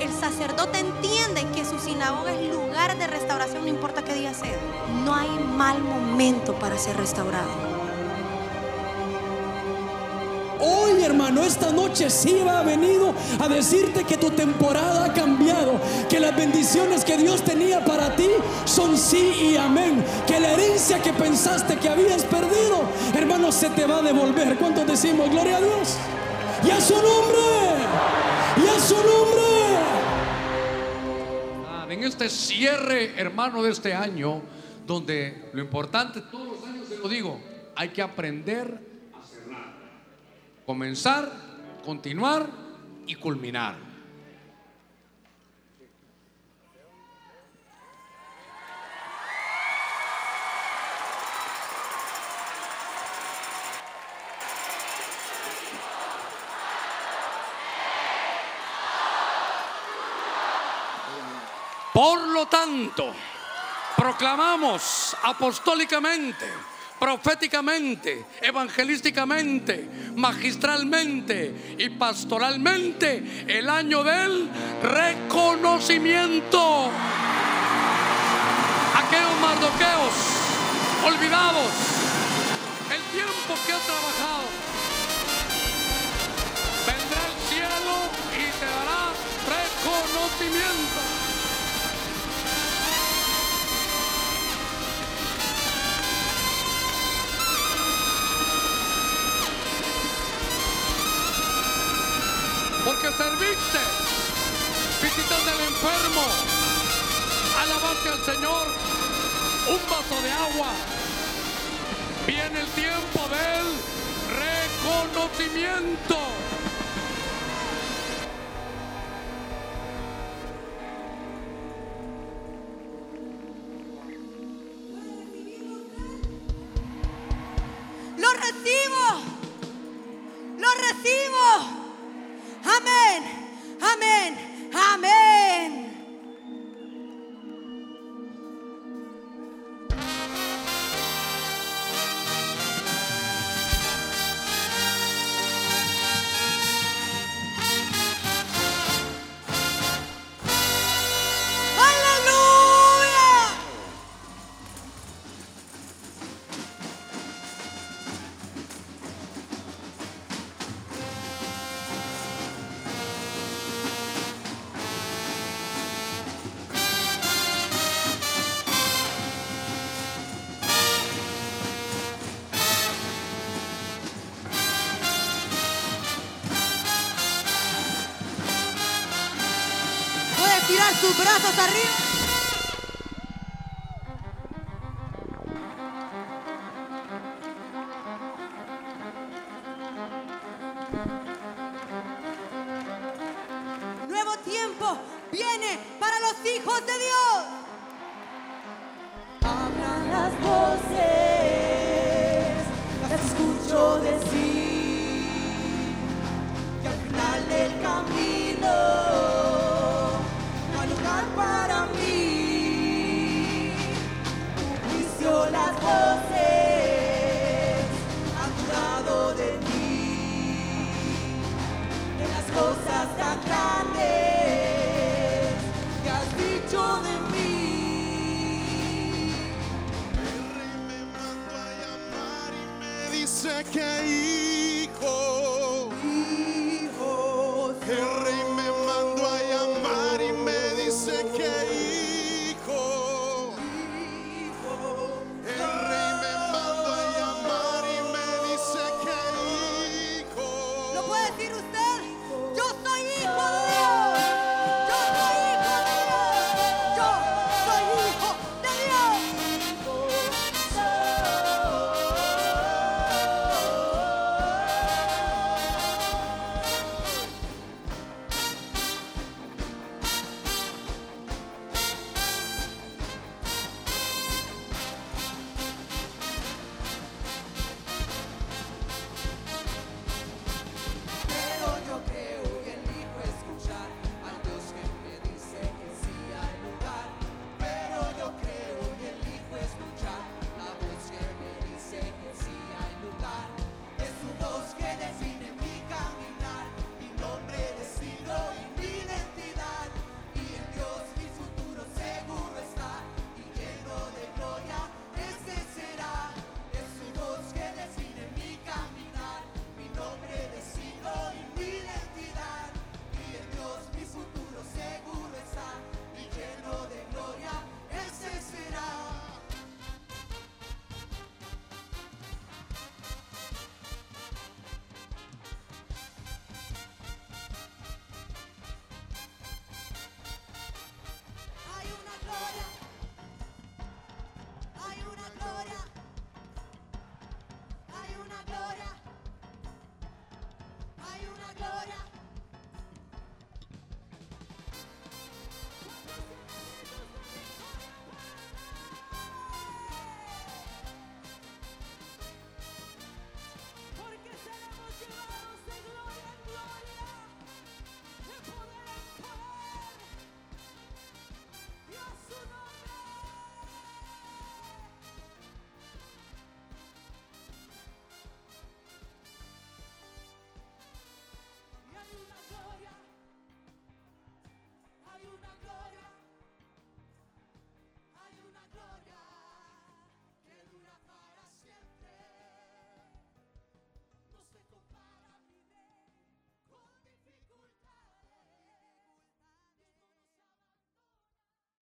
el sacerdote entiende que su sinagoga es lugar de restauración, no importa qué día sea. No hay mal momento para ser restaurado. Hoy, hermano, esta noche sí ha venido a decirte que tu temporada ha cambiado, que las bendiciones que Dios tenía para ti son sí y amén, que la herencia que pensaste que habías perdido, hermano, se te va a devolver. ¿Cuántos decimos gloria a Dios? Y a su nombre, y a su nombre en este cierre, hermano, de este año, donde lo importante, todos los años se lo digo, hay que aprender. Comenzar, continuar y culminar. Por lo tanto, proclamamos apostólicamente, proféticamente, evangelísticamente, magistralmente y pastoralmente el año del reconocimiento. Aquellos mardoqueos olvidados, el tiempo que ha trabajado, vendrá el cielo y te dará reconocimiento. Porque serviste, visitaste al enfermo, alabaste al Señor, un vaso de agua. Viene el tiempo del reconocimiento. Sus brazos arriba.